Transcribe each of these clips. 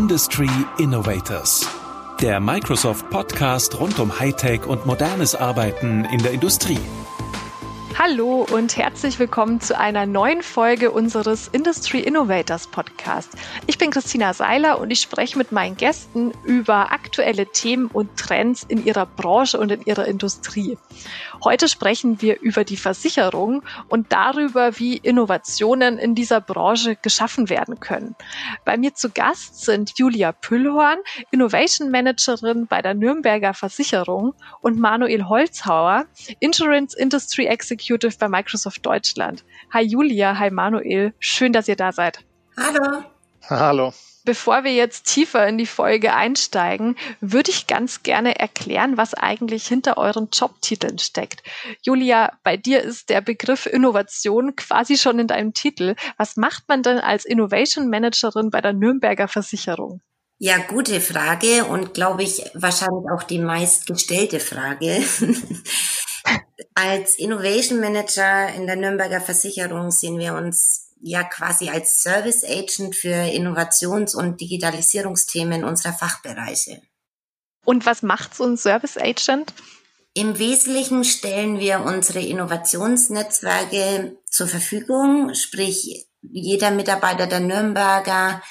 Industry Innovators. Der Microsoft Podcast rund um Hightech und modernes Arbeiten in der Industrie. Hallo und herzlich willkommen zu einer neuen Folge unseres Industry Innovators Podcast. Ich bin Christina Seiler und ich spreche mit meinen Gästen über aktuelle Themen und Trends in ihrer Branche und in ihrer Industrie. Heute sprechen wir über die Versicherung und darüber, wie Innovationen in dieser Branche geschaffen werden können. Bei mir zu Gast sind Julia Püllhorn, Innovation Managerin bei der Nürnberger Versicherung und Manuel Holzhauer, Insurance Industry Executive bei Microsoft Deutschland. Hi Julia, hi Manuel, schön, dass ihr da seid. Hallo. Hallo. Bevor wir jetzt tiefer in die Folge einsteigen, würde ich ganz gerne erklären, was eigentlich hinter euren Jobtiteln steckt. Julia, bei dir ist der Begriff Innovation quasi schon in deinem Titel. Was macht man denn als Innovation Managerin bei der Nürnberger Versicherung? Ja, gute Frage und glaube ich wahrscheinlich auch die meistgestellte Frage. als Innovation Manager in der Nürnberger Versicherung sehen wir uns ja quasi als Service Agent für Innovations- und Digitalisierungsthemen unserer Fachbereiche. Und was macht so ein Service Agent? Im Wesentlichen stellen wir unsere Innovationsnetzwerke zur Verfügung, sprich jeder Mitarbeiter der Nürnberger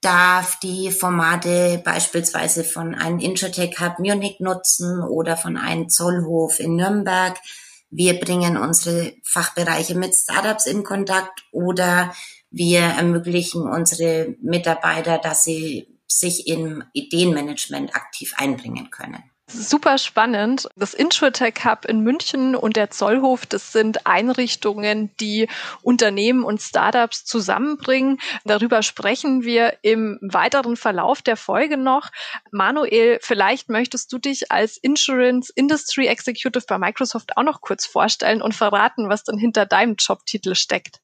darf die Formate beispielsweise von einem Introtech Hub Munich nutzen oder von einem Zollhof in Nürnberg wir bringen unsere Fachbereiche mit Startups in Kontakt oder wir ermöglichen unsere Mitarbeiter, dass sie sich im Ideenmanagement aktiv einbringen können. Super spannend. Das Insurtech Hub in München und der Zollhof, das sind Einrichtungen, die Unternehmen und Startups zusammenbringen. Darüber sprechen wir im weiteren Verlauf der Folge noch. Manuel, vielleicht möchtest du dich als Insurance Industry Executive bei Microsoft auch noch kurz vorstellen und verraten, was dann hinter deinem Jobtitel steckt.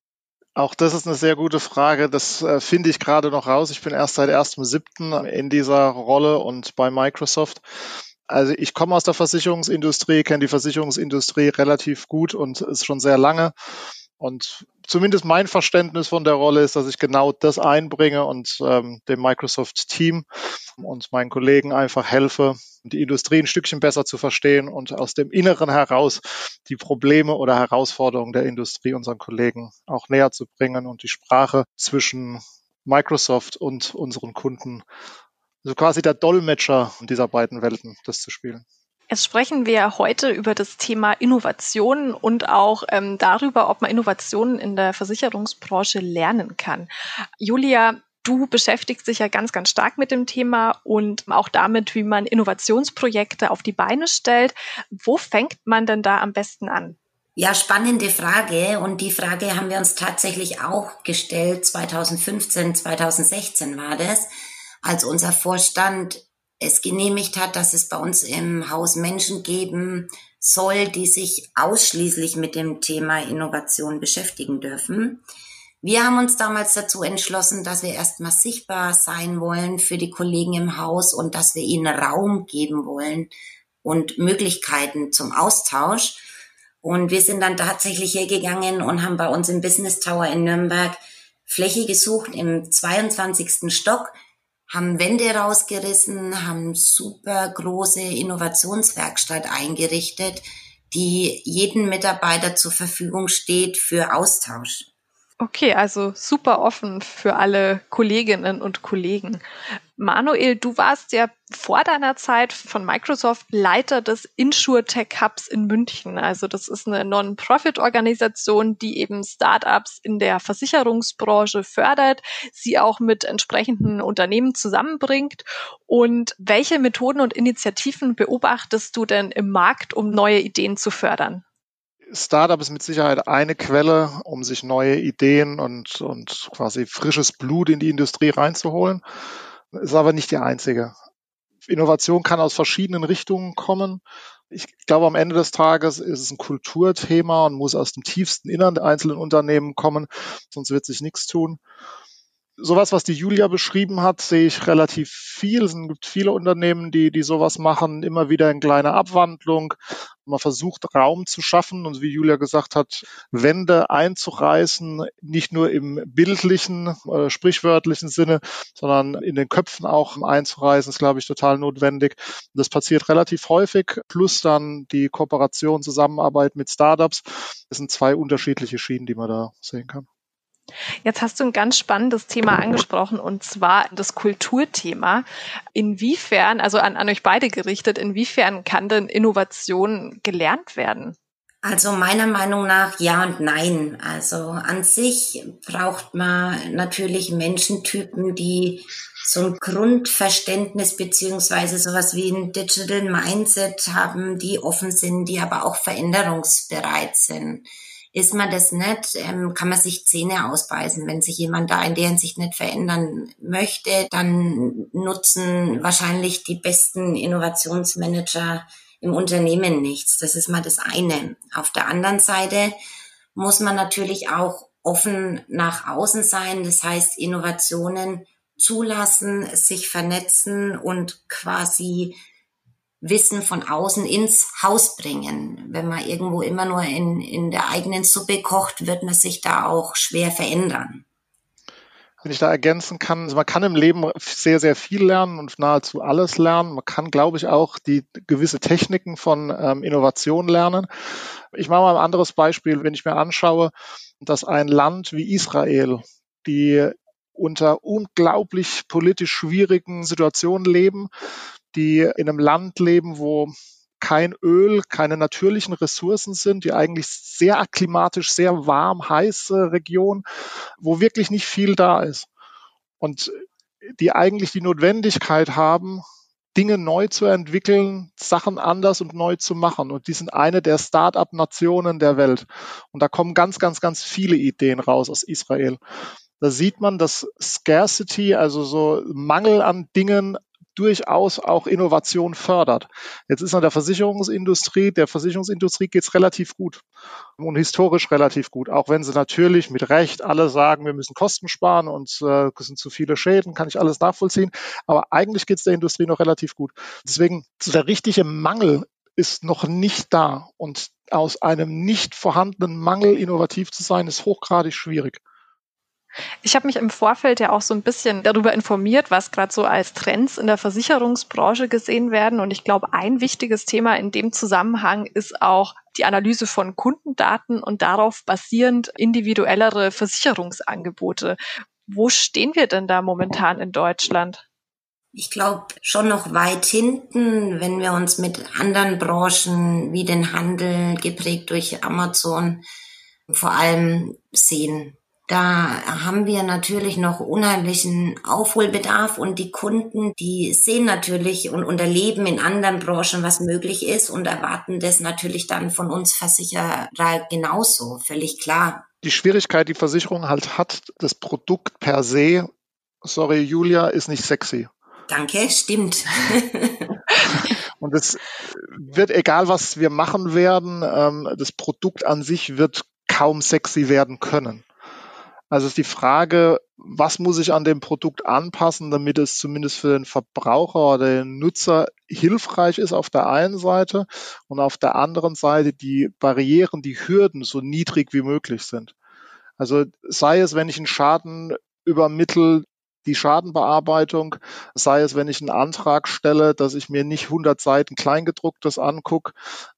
Auch das ist eine sehr gute Frage. Das äh, finde ich gerade noch raus. Ich bin erst seit 1.7. in dieser Rolle und bei Microsoft. Also ich komme aus der Versicherungsindustrie, kenne die Versicherungsindustrie relativ gut und ist schon sehr lange. Und zumindest mein Verständnis von der Rolle ist, dass ich genau das einbringe und ähm, dem Microsoft-Team und meinen Kollegen einfach helfe, die Industrie ein Stückchen besser zu verstehen und aus dem Inneren heraus die Probleme oder Herausforderungen der Industrie unseren Kollegen auch näher zu bringen und die Sprache zwischen Microsoft und unseren Kunden also quasi der Dolmetscher dieser beiden Welten, das zu spielen. Jetzt sprechen wir heute über das Thema Innovation und auch ähm, darüber, ob man Innovationen in der Versicherungsbranche lernen kann. Julia, du beschäftigst dich ja ganz, ganz stark mit dem Thema und auch damit, wie man Innovationsprojekte auf die Beine stellt. Wo fängt man denn da am besten an? Ja, spannende Frage. Und die Frage haben wir uns tatsächlich auch gestellt. 2015, 2016 war das als unser Vorstand es genehmigt hat, dass es bei uns im Haus Menschen geben soll, die sich ausschließlich mit dem Thema Innovation beschäftigen dürfen. Wir haben uns damals dazu entschlossen, dass wir erstmal sichtbar sein wollen für die Kollegen im Haus und dass wir ihnen Raum geben wollen und Möglichkeiten zum Austausch. Und wir sind dann tatsächlich hier gegangen und haben bei uns im Business Tower in Nürnberg Fläche gesucht im 22. Stock haben Wände rausgerissen, haben super große Innovationswerkstatt eingerichtet, die jeden Mitarbeiter zur Verfügung steht für Austausch. Okay, also super offen für alle Kolleginnen und Kollegen. Manuel, du warst ja vor deiner Zeit von Microsoft Leiter des InsurTech Hubs in München. Also das ist eine Non-Profit-Organisation, die eben Startups in der Versicherungsbranche fördert, sie auch mit entsprechenden Unternehmen zusammenbringt. Und welche Methoden und Initiativen beobachtest du denn im Markt, um neue Ideen zu fördern? Startup ist mit Sicherheit eine Quelle, um sich neue Ideen und, und quasi frisches Blut in die Industrie reinzuholen. Ist aber nicht die einzige. Innovation kann aus verschiedenen Richtungen kommen. Ich glaube, am Ende des Tages ist es ein Kulturthema und muss aus dem tiefsten Innern der einzelnen Unternehmen kommen, sonst wird sich nichts tun sowas, was die Julia beschrieben hat, sehe ich relativ viel. Es gibt viele Unternehmen, die, die sowas machen, immer wieder in kleiner Abwandlung. Man versucht Raum zu schaffen und wie Julia gesagt hat, Wände einzureißen, nicht nur im bildlichen, äh, sprichwörtlichen Sinne, sondern in den Köpfen auch einzureißen, ist, glaube ich, total notwendig. Das passiert relativ häufig, plus dann die Kooperation, Zusammenarbeit mit Startups. Das sind zwei unterschiedliche Schienen, die man da sehen kann. Jetzt hast du ein ganz spannendes Thema angesprochen und zwar das Kulturthema. Inwiefern, also an, an euch beide gerichtet, inwiefern kann denn Innovation gelernt werden? Also meiner Meinung nach ja und nein. Also an sich braucht man natürlich Menschentypen, die so ein Grundverständnis beziehungsweise sowas wie ein Digital Mindset haben, die offen sind, die aber auch veränderungsbereit sind. Ist man das nicht, ähm, kann man sich Zähne ausbeißen. Wenn sich jemand da in der Hinsicht nicht verändern möchte, dann nutzen wahrscheinlich die besten Innovationsmanager im Unternehmen nichts. Das ist mal das eine. Auf der anderen Seite muss man natürlich auch offen nach außen sein. Das heißt, Innovationen zulassen, sich vernetzen und quasi Wissen von außen ins Haus bringen. Wenn man irgendwo immer nur in, in der eigenen Suppe kocht, wird man sich da auch schwer verändern. Wenn ich da ergänzen kann, also man kann im Leben sehr, sehr viel lernen und nahezu alles lernen. Man kann, glaube ich, auch die gewisse Techniken von ähm, Innovation lernen. Ich mache mal ein anderes Beispiel, wenn ich mir anschaue, dass ein Land wie Israel, die unter unglaublich politisch schwierigen Situationen leben, die in einem Land leben, wo kein Öl, keine natürlichen Ressourcen sind, die eigentlich sehr klimatisch, sehr warm, heiße Region, wo wirklich nicht viel da ist. Und die eigentlich die Notwendigkeit haben, Dinge neu zu entwickeln, Sachen anders und neu zu machen. Und die sind eine der Start-up-Nationen der Welt. Und da kommen ganz, ganz, ganz viele Ideen raus aus Israel. Da sieht man, dass Scarcity, also so Mangel an Dingen, durchaus auch Innovation fördert. Jetzt ist an der Versicherungsindustrie, der Versicherungsindustrie geht es relativ gut und historisch relativ gut, auch wenn sie natürlich mit Recht alle sagen, wir müssen Kosten sparen und äh, es sind zu viele Schäden, kann ich alles nachvollziehen. Aber eigentlich geht es der Industrie noch relativ gut. Deswegen der richtige Mangel ist noch nicht da und aus einem nicht vorhandenen Mangel innovativ zu sein, ist hochgradig schwierig. Ich habe mich im Vorfeld ja auch so ein bisschen darüber informiert, was gerade so als Trends in der Versicherungsbranche gesehen werden. Und ich glaube, ein wichtiges Thema in dem Zusammenhang ist auch die Analyse von Kundendaten und darauf basierend individuellere Versicherungsangebote. Wo stehen wir denn da momentan in Deutschland? Ich glaube schon noch weit hinten, wenn wir uns mit anderen Branchen wie den Handel geprägt durch Amazon vor allem sehen. Da haben wir natürlich noch unheimlichen Aufholbedarf und die Kunden, die sehen natürlich und, und erleben in anderen Branchen, was möglich ist und erwarten das natürlich dann von uns Versicherer genauso, völlig klar. Die Schwierigkeit, die Versicherung halt hat, das Produkt per se, sorry Julia, ist nicht sexy. Danke, stimmt. und es wird, egal was wir machen werden, ähm, das Produkt an sich wird kaum sexy werden können. Also ist die Frage, was muss ich an dem Produkt anpassen, damit es zumindest für den Verbraucher oder den Nutzer hilfreich ist auf der einen Seite und auf der anderen Seite die Barrieren, die Hürden so niedrig wie möglich sind. Also sei es, wenn ich einen Schaden übermittel, die Schadenbearbeitung, sei es, wenn ich einen Antrag stelle, dass ich mir nicht 100 Seiten Kleingedrucktes angucke,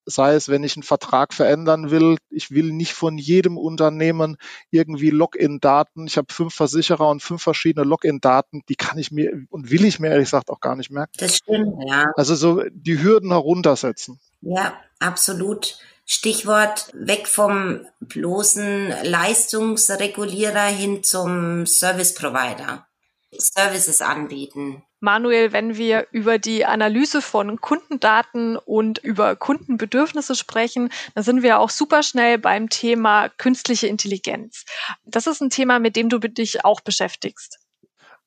sei es, wenn ich einen Vertrag verändern will. Ich will nicht von jedem Unternehmen irgendwie Login-Daten. Ich habe fünf Versicherer und fünf verschiedene Login-Daten, die kann ich mir und will ich mir ehrlich gesagt auch gar nicht merken. Das stimmt, ja. Also so die Hürden heruntersetzen. Ja, absolut. Stichwort weg vom bloßen Leistungsregulierer hin zum Service Provider. Services anbieten. Manuel, wenn wir über die Analyse von Kundendaten und über Kundenbedürfnisse sprechen, dann sind wir auch super schnell beim Thema künstliche Intelligenz. Das ist ein Thema, mit dem du dich auch beschäftigst.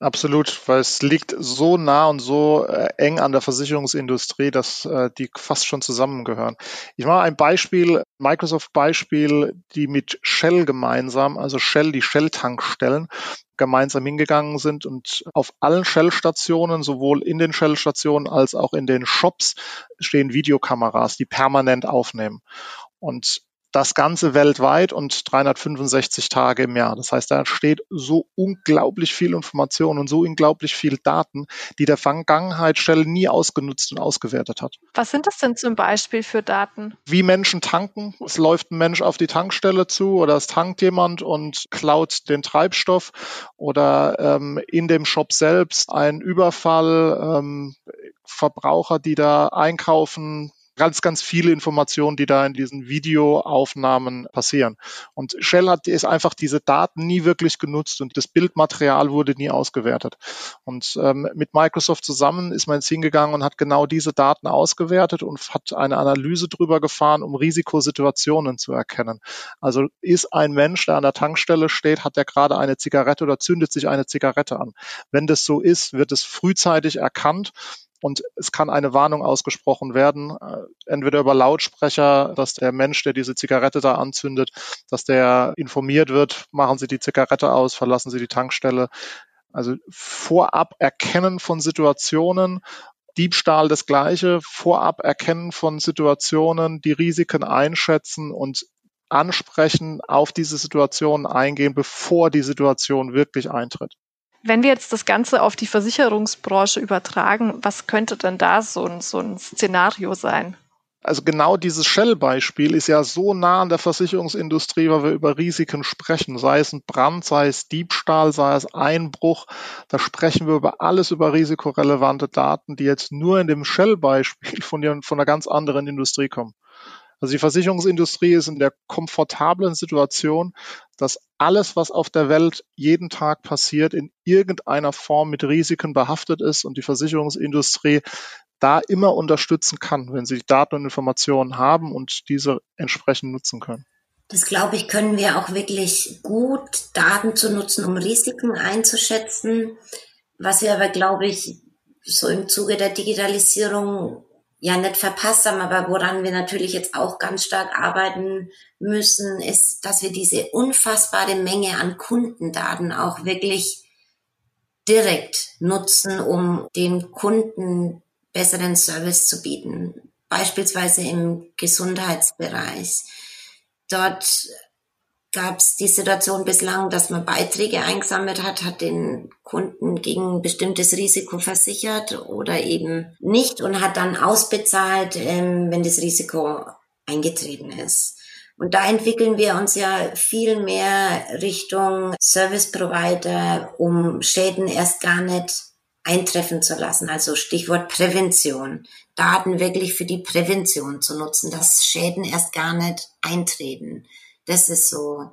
Absolut, weil es liegt so nah und so äh, eng an der Versicherungsindustrie, dass äh, die fast schon zusammengehören. Ich mache ein Beispiel, Microsoft-Beispiel, die mit Shell gemeinsam, also Shell, die Shell-Tankstellen, gemeinsam hingegangen sind und auf allen Shell-Stationen, sowohl in den Shell-Stationen als auch in den Shops, stehen Videokameras, die permanent aufnehmen. Und das Ganze weltweit und 365 Tage im Jahr. Das heißt, da steht so unglaublich viel Information und so unglaublich viel Daten, die der Vergangenheit Shell nie ausgenutzt und ausgewertet hat. Was sind das denn zum Beispiel für Daten? Wie Menschen tanken. Es läuft ein Mensch auf die Tankstelle zu oder es tankt jemand und klaut den Treibstoff oder ähm, in dem Shop selbst ein Überfall, ähm, Verbraucher, die da einkaufen, ganz, ganz viele Informationen, die da in diesen Videoaufnahmen passieren. Und Shell hat ist einfach diese Daten nie wirklich genutzt und das Bildmaterial wurde nie ausgewertet. Und ähm, mit Microsoft zusammen ist man ins hingegangen und hat genau diese Daten ausgewertet und hat eine Analyse drüber gefahren, um Risikosituationen zu erkennen. Also ist ein Mensch, der an der Tankstelle steht, hat er gerade eine Zigarette oder zündet sich eine Zigarette an. Wenn das so ist, wird es frühzeitig erkannt und es kann eine Warnung ausgesprochen werden, äh, entweder über Lautsprecher, dass der Mensch, der diese Zigarette da anzündet, dass der informiert wird, machen Sie die Zigarette aus, verlassen Sie die Tankstelle. Also vorab Erkennen von Situationen, Diebstahl das Gleiche, vorab Erkennen von Situationen, die Risiken einschätzen und ansprechen, auf diese Situation eingehen, bevor die Situation wirklich eintritt. Wenn wir jetzt das Ganze auf die Versicherungsbranche übertragen, was könnte denn da so ein, so ein Szenario sein? Also genau dieses Shell-Beispiel ist ja so nah an der Versicherungsindustrie, weil wir über Risiken sprechen, sei es ein Brand, sei es Diebstahl, sei es Einbruch. Da sprechen wir über alles über risikorelevante Daten, die jetzt nur in dem Shell-Beispiel von, von einer ganz anderen Industrie kommen. Also die Versicherungsindustrie ist in der komfortablen Situation, dass alles, was auf der Welt jeden Tag passiert, in irgendeiner Form mit Risiken behaftet ist und die Versicherungsindustrie da immer unterstützen kann, wenn sie Daten und Informationen haben und diese entsprechend nutzen können. Das glaube ich, können wir auch wirklich gut, Daten zu nutzen, um Risiken einzuschätzen. Was wir aber, glaube ich, so im Zuge der Digitalisierung ja nicht verpasst haben, aber woran wir natürlich jetzt auch ganz stark arbeiten müssen, ist, dass wir diese unfassbare Menge an Kundendaten auch wirklich direkt nutzen, um dem Kunden besseren Service zu bieten. Beispielsweise im Gesundheitsbereich. Dort gab es die Situation bislang, dass man Beiträge eingesammelt hat, hat den Kunden gegen ein bestimmtes Risiko versichert oder eben nicht und hat dann ausbezahlt, ähm, wenn das Risiko eingetreten ist. Und da entwickeln wir uns ja viel mehr Richtung Service Provider, um Schäden erst gar nicht eintreffen zu lassen. Also Stichwort Prävention. Daten wirklich für die Prävention zu nutzen, dass Schäden erst gar nicht eintreten. Das ist so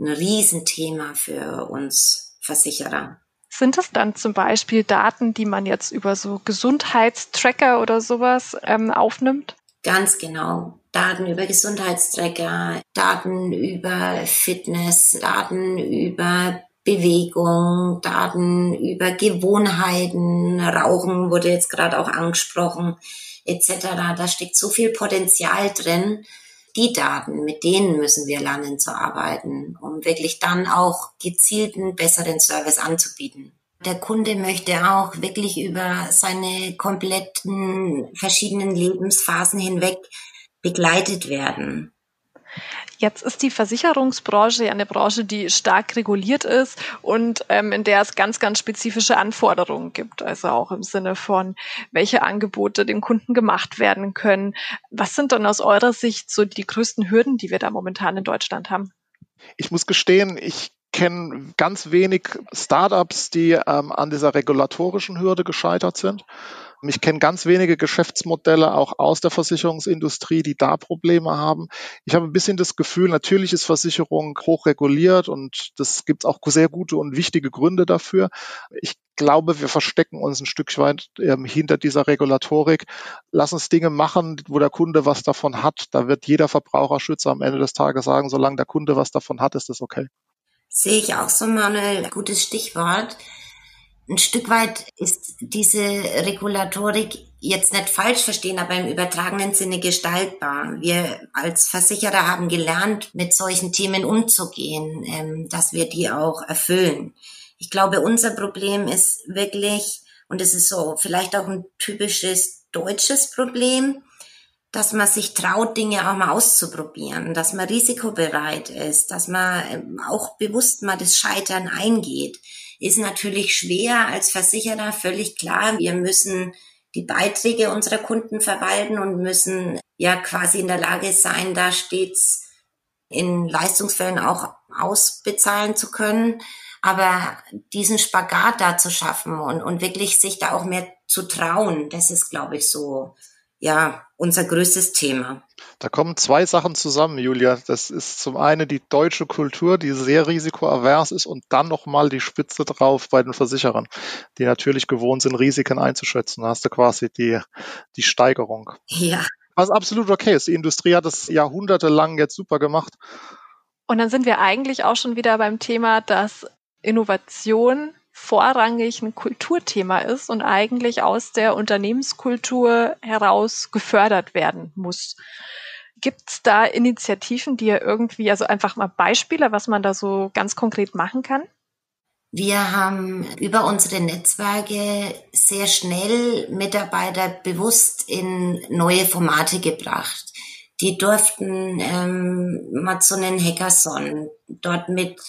ein Riesenthema für uns Versicherer. Sind es dann zum Beispiel Daten, die man jetzt über so Gesundheitstracker oder sowas ähm, aufnimmt? Ganz genau. Daten über Gesundheitstracker, Daten über Fitness, Daten über Bewegung, Daten über Gewohnheiten, Rauchen wurde jetzt gerade auch angesprochen, etc. Da steckt so viel Potenzial drin die Daten, mit denen müssen wir lernen zu arbeiten, um wirklich dann auch gezielten, besseren Service anzubieten. Der Kunde möchte auch wirklich über seine kompletten verschiedenen Lebensphasen hinweg begleitet werden. Jetzt ist die Versicherungsbranche ja eine Branche, die stark reguliert ist und ähm, in der es ganz, ganz spezifische Anforderungen gibt. Also auch im Sinne von, welche Angebote dem Kunden gemacht werden können. Was sind dann aus eurer Sicht so die größten Hürden, die wir da momentan in Deutschland haben? Ich muss gestehen, ich kenne ganz wenig Startups, die ähm, an dieser regulatorischen Hürde gescheitert sind. Ich kenne ganz wenige Geschäftsmodelle auch aus der Versicherungsindustrie, die da Probleme haben. Ich habe ein bisschen das Gefühl, natürlich ist Versicherung hochreguliert und das gibt es auch sehr gute und wichtige Gründe dafür. Ich glaube, wir verstecken uns ein Stück weit ähm, hinter dieser Regulatorik. Lass uns Dinge machen, wo der Kunde was davon hat. Da wird jeder Verbraucherschützer am Ende des Tages sagen, solange der Kunde was davon hat, ist das okay. Sehe ich auch so, Manuel. Gutes Stichwort ein Stück weit ist diese Regulatorik jetzt nicht falsch verstehen, aber im übertragenen Sinne gestaltbar. Wir als Versicherer haben gelernt, mit solchen Themen umzugehen, ähm, dass wir die auch erfüllen. Ich glaube, unser Problem ist wirklich, und es ist so vielleicht auch ein typisches deutsches Problem, dass man sich traut, Dinge auch mal auszuprobieren, dass man risikobereit ist, dass man ähm, auch bewusst mal das Scheitern eingeht ist natürlich schwer als Versicherer, völlig klar. Wir müssen die Beiträge unserer Kunden verwalten und müssen ja quasi in der Lage sein, da stets in Leistungsfällen auch ausbezahlen zu können. Aber diesen Spagat da zu schaffen und, und wirklich sich da auch mehr zu trauen, das ist, glaube ich, so, ja, unser größtes Thema. Da kommen zwei Sachen zusammen, Julia. Das ist zum einen die deutsche Kultur, die sehr risikoavers ist und dann nochmal die Spitze drauf bei den Versicherern, die natürlich gewohnt sind, Risiken einzuschätzen. Da hast du quasi die, die Steigerung. Ja. Was absolut okay ist. Die Industrie hat das jahrhundertelang jetzt super gemacht. Und dann sind wir eigentlich auch schon wieder beim Thema, dass Innovation vorrangig ein Kulturthema ist und eigentlich aus der Unternehmenskultur heraus gefördert werden muss. Gibt es da Initiativen, die ihr irgendwie, also einfach mal Beispiele, was man da so ganz konkret machen kann? Wir haben über unsere Netzwerke sehr schnell Mitarbeiter bewusst in neue Formate gebracht. Die durften ähm, mal zu einem Hackathon dort mit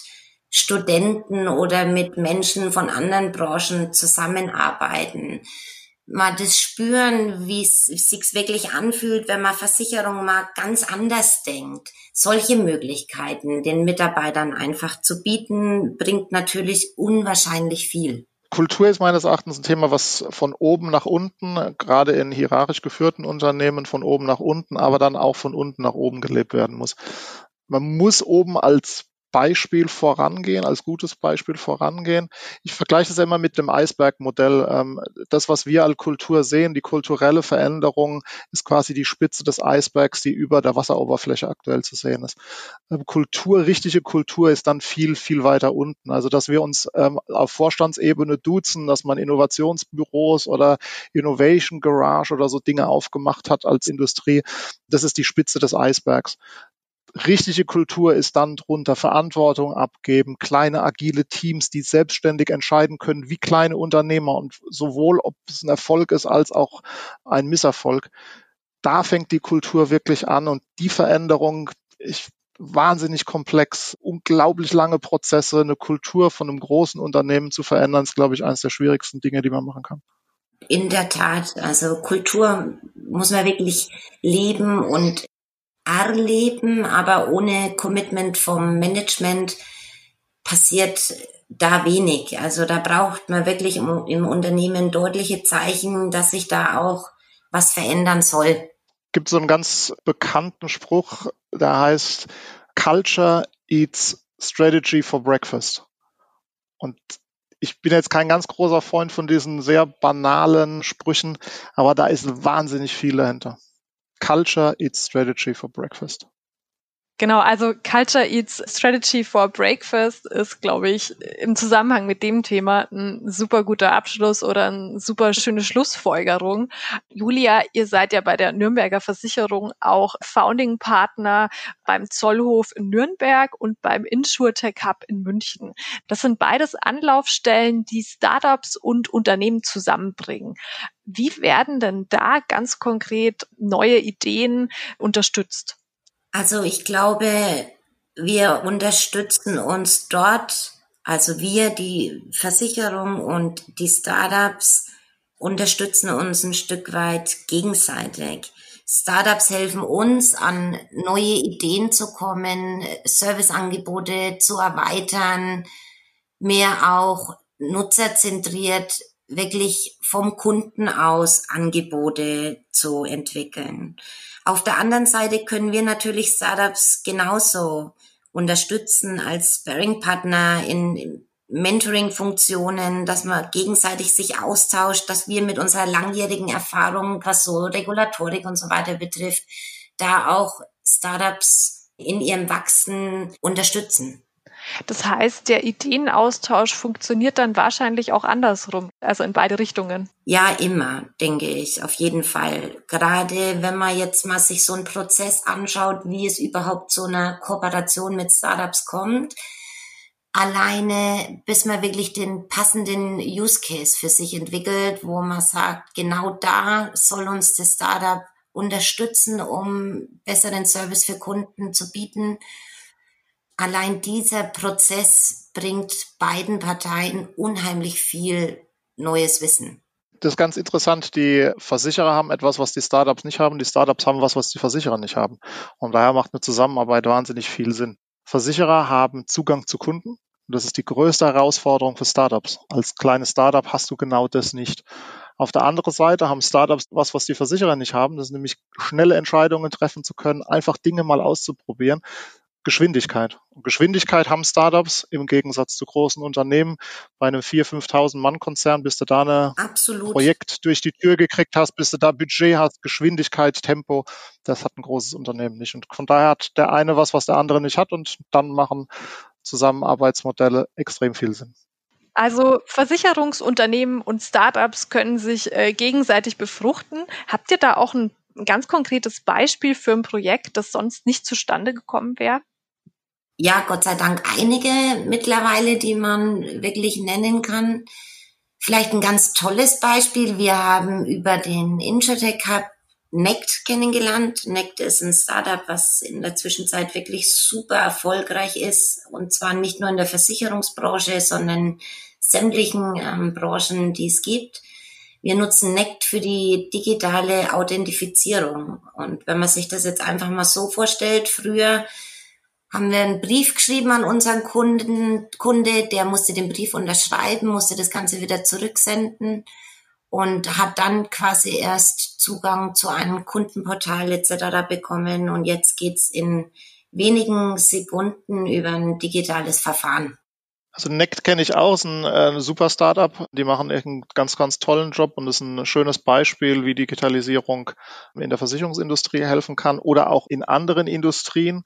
Studenten oder mit Menschen von anderen Branchen zusammenarbeiten mal das spüren, wie es sich wirklich anfühlt, wenn man Versicherung mal ganz anders denkt. Solche Möglichkeiten den Mitarbeitern einfach zu bieten, bringt natürlich unwahrscheinlich viel. Kultur ist meines Erachtens ein Thema, was von oben nach unten, gerade in hierarchisch geführten Unternehmen, von oben nach unten, aber dann auch von unten nach oben gelebt werden muss. Man muss oben als Beispiel vorangehen, als gutes Beispiel vorangehen. Ich vergleiche das immer mit dem Eisbergmodell. Ähm, das, was wir als Kultur sehen, die kulturelle Veränderung, ist quasi die Spitze des Eisbergs, die über der Wasseroberfläche aktuell zu sehen ist. Ähm, Kultur, richtige Kultur ist dann viel, viel weiter unten. Also, dass wir uns ähm, auf Vorstandsebene duzen, dass man Innovationsbüros oder Innovation Garage oder so Dinge aufgemacht hat als Industrie, das ist die Spitze des Eisbergs richtige Kultur ist dann drunter Verantwortung abgeben, kleine agile Teams, die selbstständig entscheiden können, wie kleine Unternehmer und sowohl ob es ein Erfolg ist als auch ein Misserfolg. Da fängt die Kultur wirklich an und die Veränderung, ich wahnsinnig komplex, unglaublich lange Prozesse, eine Kultur von einem großen Unternehmen zu verändern, ist, glaube ich, eines der schwierigsten Dinge, die man machen kann. In der Tat, also Kultur muss man wirklich leben und erleben, aber ohne Commitment vom Management passiert da wenig. Also da braucht man wirklich im, im Unternehmen deutliche Zeichen, dass sich da auch was verändern soll. Gibt so einen ganz bekannten Spruch, der heißt Culture eats strategy for breakfast. Und ich bin jetzt kein ganz großer Freund von diesen sehr banalen Sprüchen, aber da ist wahnsinnig viel dahinter. Culture eats strategy for breakfast. Genau, also Culture Eats Strategy for Breakfast ist, glaube ich, im Zusammenhang mit dem Thema ein super guter Abschluss oder eine super schöne Schlussfolgerung. Julia, ihr seid ja bei der Nürnberger Versicherung auch Founding Partner beim Zollhof in Nürnberg und beim InsurTech Hub in München. Das sind beides Anlaufstellen, die Startups und Unternehmen zusammenbringen. Wie werden denn da ganz konkret neue Ideen unterstützt? Also ich glaube, wir unterstützen uns dort, also wir, die Versicherung und die Startups, unterstützen uns ein Stück weit gegenseitig. Startups helfen uns, an neue Ideen zu kommen, Serviceangebote zu erweitern, mehr auch nutzerzentriert wirklich vom Kunden aus Angebote zu entwickeln. Auf der anderen Seite können wir natürlich Startups genauso unterstützen als Sparing-Partner in Mentoring-Funktionen, dass man gegenseitig sich austauscht, dass wir mit unserer langjährigen Erfahrung, was so Regulatorik und so weiter betrifft, da auch Startups in ihrem Wachsen unterstützen. Das heißt, der Ideenaustausch funktioniert dann wahrscheinlich auch andersrum, also in beide Richtungen. Ja, immer, denke ich, auf jeden Fall. Gerade wenn man jetzt mal sich so einen Prozess anschaut, wie es überhaupt zu einer Kooperation mit Startups kommt, alleine bis man wirklich den passenden Use Case für sich entwickelt, wo man sagt, genau da soll uns das Startup unterstützen, um besseren Service für Kunden zu bieten allein dieser Prozess bringt beiden Parteien unheimlich viel neues Wissen. Das ist ganz interessant. Die Versicherer haben etwas, was die Startups nicht haben. Die Startups haben was, was die Versicherer nicht haben. Und daher macht eine Zusammenarbeit wahnsinnig viel Sinn. Versicherer haben Zugang zu Kunden. Und das ist die größte Herausforderung für Startups. Als kleines Startup hast du genau das nicht. Auf der anderen Seite haben Startups was, was die Versicherer nicht haben. Das ist nämlich schnelle Entscheidungen treffen zu können, einfach Dinge mal auszuprobieren. Geschwindigkeit. Und Geschwindigkeit haben Startups im Gegensatz zu großen Unternehmen. Bei einem 4.000, 5.000 Mann-Konzern, bis du da ein Projekt durch die Tür gekriegt hast, bis du da Budget hast, Geschwindigkeit, Tempo, das hat ein großes Unternehmen nicht. Und von daher hat der eine was, was der andere nicht hat und dann machen Zusammenarbeitsmodelle extrem viel Sinn. Also Versicherungsunternehmen und Startups können sich äh, gegenseitig befruchten. Habt ihr da auch ein ein ganz konkretes Beispiel für ein Projekt, das sonst nicht zustande gekommen wäre? Ja, Gott sei Dank einige mittlerweile, die man wirklich nennen kann. Vielleicht ein ganz tolles Beispiel. Wir haben über den Insurtech Hub NECT kennengelernt. NECT ist ein Startup, was in der Zwischenzeit wirklich super erfolgreich ist. Und zwar nicht nur in der Versicherungsbranche, sondern sämtlichen ähm, Branchen, die es gibt. Wir nutzen NECT für die digitale Authentifizierung. Und wenn man sich das jetzt einfach mal so vorstellt, früher haben wir einen Brief geschrieben an unseren Kunden, Kunde, der musste den Brief unterschreiben, musste das Ganze wieder zurücksenden und hat dann quasi erst Zugang zu einem Kundenportal etc. bekommen. Und jetzt geht's in wenigen Sekunden über ein digitales Verfahren. Also Nect kenne ich auch, ist ein äh, super Startup. Die machen einen ganz, ganz tollen Job und ist ein schönes Beispiel, wie Digitalisierung in der Versicherungsindustrie helfen kann oder auch in anderen Industrien.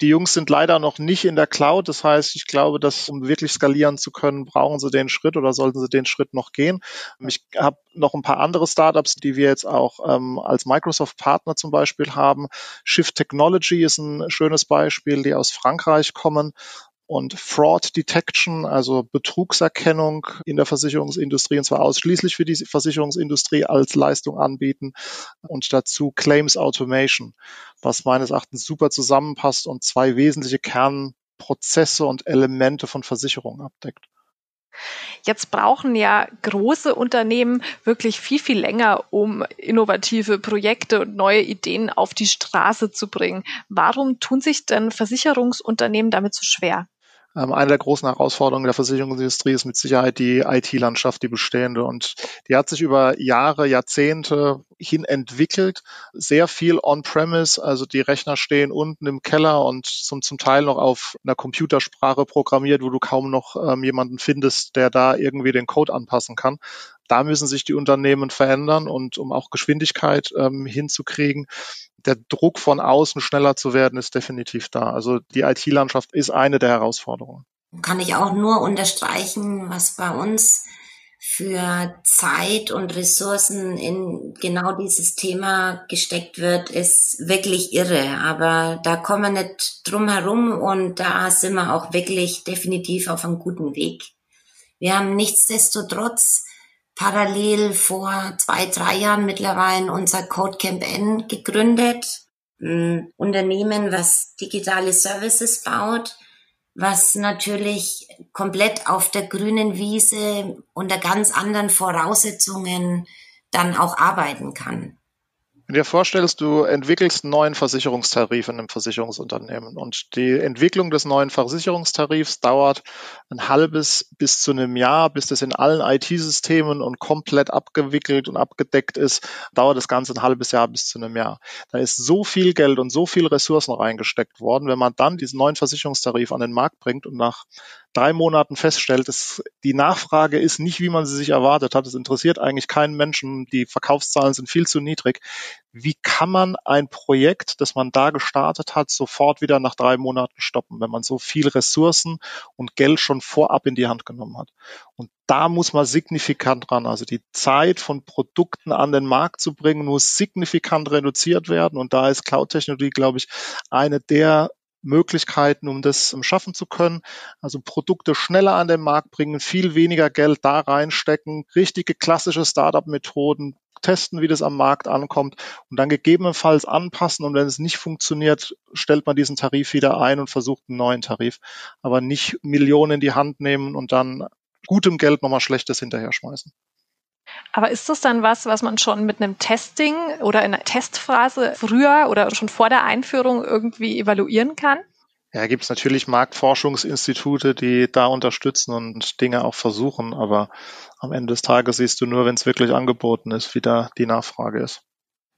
Die Jungs sind leider noch nicht in der Cloud. Das heißt, ich glaube, dass um wirklich skalieren zu können, brauchen sie den Schritt oder sollten sie den Schritt noch gehen. Ich habe noch ein paar andere Startups, die wir jetzt auch ähm, als Microsoft-Partner zum Beispiel haben. Shift Technology ist ein schönes Beispiel, die aus Frankreich kommen und Fraud Detection, also Betrugserkennung in der Versicherungsindustrie, und zwar ausschließlich für die Versicherungsindustrie als Leistung anbieten und dazu Claims Automation, was meines Erachtens super zusammenpasst und zwei wesentliche Kernprozesse und Elemente von Versicherungen abdeckt. Jetzt brauchen ja große Unternehmen wirklich viel, viel länger, um innovative Projekte und neue Ideen auf die Straße zu bringen. Warum tun sich denn Versicherungsunternehmen damit so schwer? Ähm, eine der großen Herausforderungen der Versicherungsindustrie ist mit Sicherheit die IT-Landschaft, die bestehende. Und die hat sich über Jahre, Jahrzehnte hin entwickelt. Sehr viel on-premise, also die Rechner stehen unten im Keller und zum, zum Teil noch auf einer Computersprache programmiert, wo du kaum noch ähm, jemanden findest, der da irgendwie den Code anpassen kann. Da müssen sich die Unternehmen verändern und um auch Geschwindigkeit ähm, hinzukriegen, der Druck von außen schneller zu werden, ist definitiv da. Also die IT-Landschaft ist eine der Herausforderungen. Kann ich auch nur unterstreichen, was bei uns für Zeit und Ressourcen in genau dieses Thema gesteckt wird, ist wirklich irre. Aber da kommen wir nicht drum herum und da sind wir auch wirklich definitiv auf einem guten Weg. Wir haben nichtsdestotrotz parallel vor zwei, drei Jahren mittlerweile unser Codecamp N gegründet. Ein Unternehmen, was digitale Services baut, was natürlich komplett auf der grünen Wiese unter ganz anderen Voraussetzungen dann auch arbeiten kann. Wenn du dir vorstellst, du entwickelst einen neuen Versicherungstarif in einem Versicherungsunternehmen und die Entwicklung des neuen Versicherungstarifs dauert ein halbes bis zu einem Jahr, bis das in allen IT-Systemen und komplett abgewickelt und abgedeckt ist, dauert das Ganze ein halbes Jahr bis zu einem Jahr. Da ist so viel Geld und so viel Ressourcen reingesteckt worden. Wenn man dann diesen neuen Versicherungstarif an den Markt bringt und nach drei Monaten feststellt, dass die Nachfrage ist nicht, wie man sie sich erwartet hat. Es interessiert eigentlich keinen Menschen. Die Verkaufszahlen sind viel zu niedrig. Wie kann man ein Projekt, das man da gestartet hat, sofort wieder nach drei Monaten stoppen, wenn man so viel Ressourcen und Geld schon vorab in die Hand genommen hat? Und da muss man signifikant ran. Also die Zeit von Produkten an den Markt zu bringen, muss signifikant reduziert werden. Und da ist Cloud-Technologie, glaube ich, eine der Möglichkeiten, um das schaffen zu können. Also Produkte schneller an den Markt bringen, viel weniger Geld da reinstecken, richtige klassische Startup-Methoden, testen, wie das am Markt ankommt und dann gegebenenfalls anpassen. Und wenn es nicht funktioniert, stellt man diesen Tarif wieder ein und versucht einen neuen Tarif. Aber nicht Millionen in die Hand nehmen und dann gutem Geld nochmal Schlechtes hinterher schmeißen. Aber ist das dann was, was man schon mit einem Testing oder in einer Testphase früher oder schon vor der Einführung irgendwie evaluieren kann? Ja, gibt es natürlich Marktforschungsinstitute, die da unterstützen und Dinge auch versuchen, aber am Ende des Tages siehst du nur, wenn es wirklich angeboten ist, wie da die Nachfrage ist.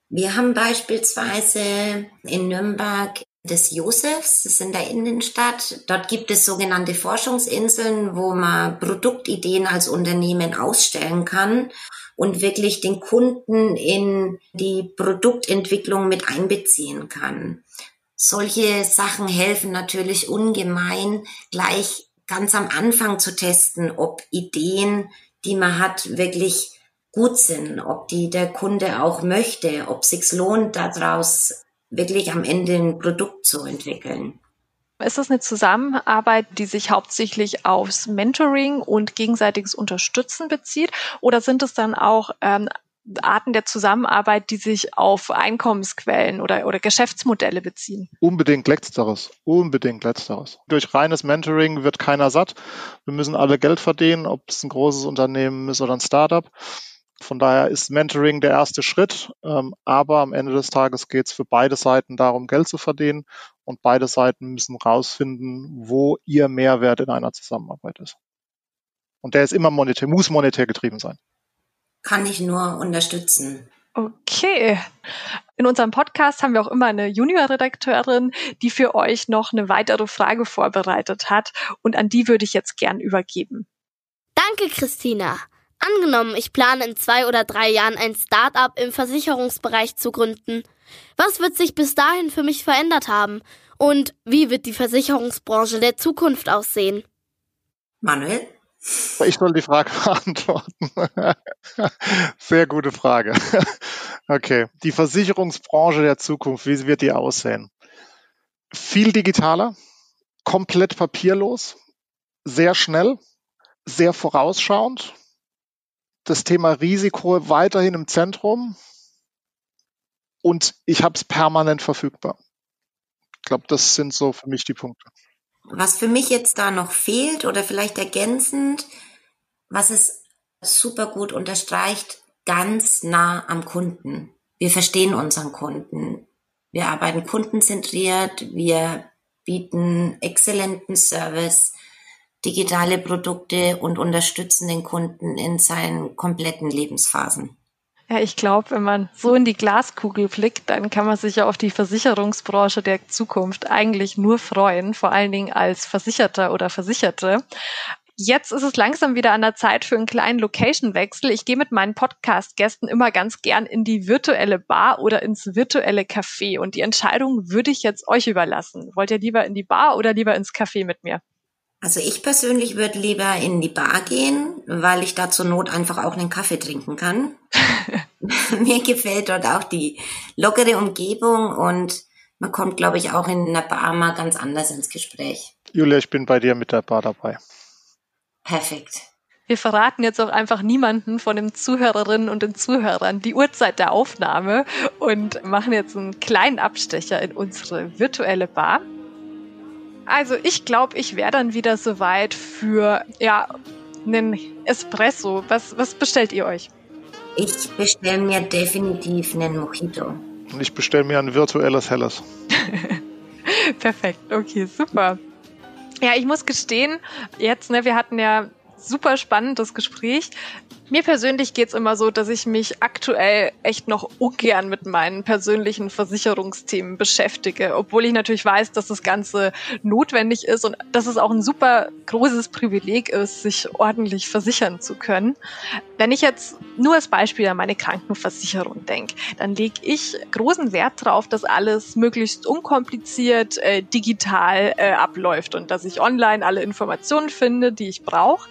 Wir haben beispielsweise in Nürnberg des Josefs, das ist in der Innenstadt. Dort gibt es sogenannte Forschungsinseln, wo man Produktideen als Unternehmen ausstellen kann und wirklich den Kunden in die Produktentwicklung mit einbeziehen kann. Solche Sachen helfen natürlich ungemein, gleich ganz am Anfang zu testen, ob Ideen, die man hat, wirklich gut sind, ob die der Kunde auch möchte, ob sich's lohnt, daraus wirklich am Ende ein Produkt zu entwickeln. Ist das eine Zusammenarbeit, die sich hauptsächlich aufs Mentoring und gegenseitiges Unterstützen bezieht? Oder sind es dann auch ähm, Arten der Zusammenarbeit, die sich auf Einkommensquellen oder, oder Geschäftsmodelle beziehen? Unbedingt letzteres. Unbedingt letzteres. Durch reines Mentoring wird keiner satt. Wir müssen alle Geld verdienen, ob es ein großes Unternehmen ist oder ein Startup. Von daher ist Mentoring der erste Schritt, ähm, aber am Ende des Tages geht es für beide Seiten darum, Geld zu verdienen und beide Seiten müssen rausfinden, wo ihr Mehrwert in einer Zusammenarbeit ist. Und der ist immer monetär, muss monetär getrieben sein. Kann ich nur unterstützen. Okay. In unserem Podcast haben wir auch immer eine Junior-Redakteurin, die für euch noch eine weitere Frage vorbereitet hat und an die würde ich jetzt gern übergeben. Danke, Christina. Angenommen, ich plane in zwei oder drei Jahren ein Start-up im Versicherungsbereich zu gründen. Was wird sich bis dahin für mich verändert haben? Und wie wird die Versicherungsbranche der Zukunft aussehen? Manuel? Ich soll die Frage beantworten. Sehr gute Frage. Okay, die Versicherungsbranche der Zukunft, wie wird die aussehen? Viel digitaler, komplett papierlos, sehr schnell, sehr vorausschauend, das Thema Risiko weiterhin im Zentrum und ich habe es permanent verfügbar. Ich glaube, das sind so für mich die Punkte. Was für mich jetzt da noch fehlt oder vielleicht ergänzend, was es super gut unterstreicht, ganz nah am Kunden. Wir verstehen unseren Kunden. Wir arbeiten kundenzentriert. Wir bieten exzellenten Service digitale Produkte und unterstützen den Kunden in seinen kompletten Lebensphasen. Ja, ich glaube, wenn man so in die Glaskugel blickt, dann kann man sich ja auf die Versicherungsbranche der Zukunft eigentlich nur freuen, vor allen Dingen als Versicherter oder Versicherte. Jetzt ist es langsam wieder an der Zeit für einen kleinen Location-Wechsel. Ich gehe mit meinen Podcast-Gästen immer ganz gern in die virtuelle Bar oder ins virtuelle Café. Und die Entscheidung würde ich jetzt euch überlassen. Wollt ihr lieber in die Bar oder lieber ins Café mit mir? Also ich persönlich würde lieber in die Bar gehen, weil ich da zur Not einfach auch einen Kaffee trinken kann. Mir gefällt dort auch die lockere Umgebung und man kommt, glaube ich, auch in einer Bar mal ganz anders ins Gespräch. Julia, ich bin bei dir mit der Bar dabei. Perfekt. Wir verraten jetzt auch einfach niemanden von den Zuhörerinnen und den Zuhörern die Uhrzeit der Aufnahme und machen jetzt einen kleinen Abstecher in unsere virtuelle Bar. Also ich glaube, ich wäre dann wieder soweit für ja einen Espresso. Was, was bestellt ihr euch? Ich bestelle mir definitiv einen Mojito. Und ich bestelle mir ein virtuelles Helles. Perfekt, okay, super. Ja, ich muss gestehen, jetzt, ne, wir hatten ja super spannendes Gespräch. Mir persönlich geht's immer so, dass ich mich aktuell echt noch ungern mit meinen persönlichen Versicherungsthemen beschäftige, obwohl ich natürlich weiß, dass das Ganze notwendig ist und dass es auch ein super großes Privileg ist, sich ordentlich versichern zu können. Wenn ich jetzt nur als Beispiel an meine Krankenversicherung denke, dann lege ich großen Wert darauf, dass alles möglichst unkompliziert äh, digital äh, abläuft und dass ich online alle Informationen finde, die ich brauche.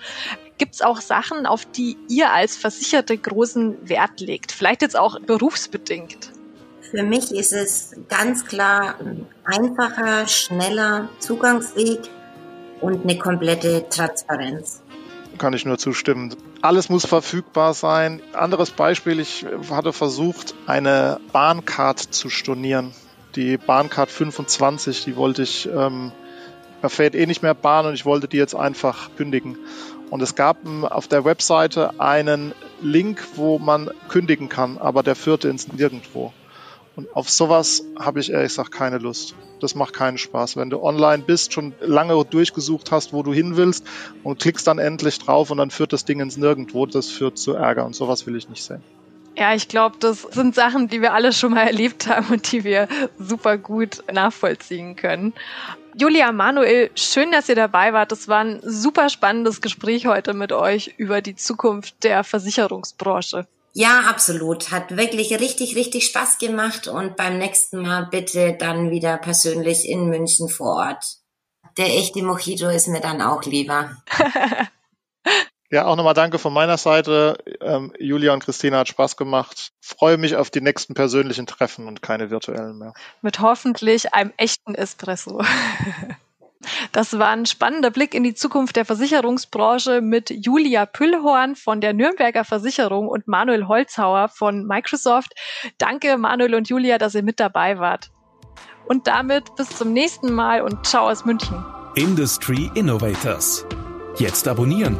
Gibt es auch Sachen, auf die ihr als Versicherte großen Wert legt? Vielleicht jetzt auch berufsbedingt? Für mich ist es ganz klar ein einfacher, schneller Zugangsweg und eine komplette Transparenz. Kann ich nur zustimmen. Alles muss verfügbar sein. Anderes Beispiel, ich hatte versucht, eine Bahncard zu stornieren. Die Bahncard 25, die wollte ich, ähm, da fährt eh nicht mehr Bahn und ich wollte die jetzt einfach kündigen. Und es gab auf der Webseite einen Link, wo man kündigen kann, aber der führte ins Nirgendwo. Und auf sowas habe ich ehrlich gesagt keine Lust. Das macht keinen Spaß. Wenn du online bist, schon lange durchgesucht hast, wo du hin willst und klickst dann endlich drauf und dann führt das Ding ins Nirgendwo, das führt zu Ärger und sowas will ich nicht sehen. Ja, ich glaube, das sind Sachen, die wir alle schon mal erlebt haben und die wir super gut nachvollziehen können. Julia Manuel, schön, dass ihr dabei wart. Das war ein super spannendes Gespräch heute mit euch über die Zukunft der Versicherungsbranche. Ja, absolut. Hat wirklich richtig, richtig Spaß gemacht und beim nächsten Mal bitte dann wieder persönlich in München vor Ort. Der echte Mojito ist mir dann auch lieber. Ja, auch nochmal danke von meiner Seite. Ähm, Julia und Christina hat Spaß gemacht. Freue mich auf die nächsten persönlichen Treffen und keine virtuellen mehr. Mit hoffentlich einem echten Espresso. Das war ein spannender Blick in die Zukunft der Versicherungsbranche mit Julia Püllhorn von der Nürnberger Versicherung und Manuel Holzhauer von Microsoft. Danke Manuel und Julia, dass ihr mit dabei wart. Und damit bis zum nächsten Mal und ciao aus München. Industry Innovators. Jetzt abonnieren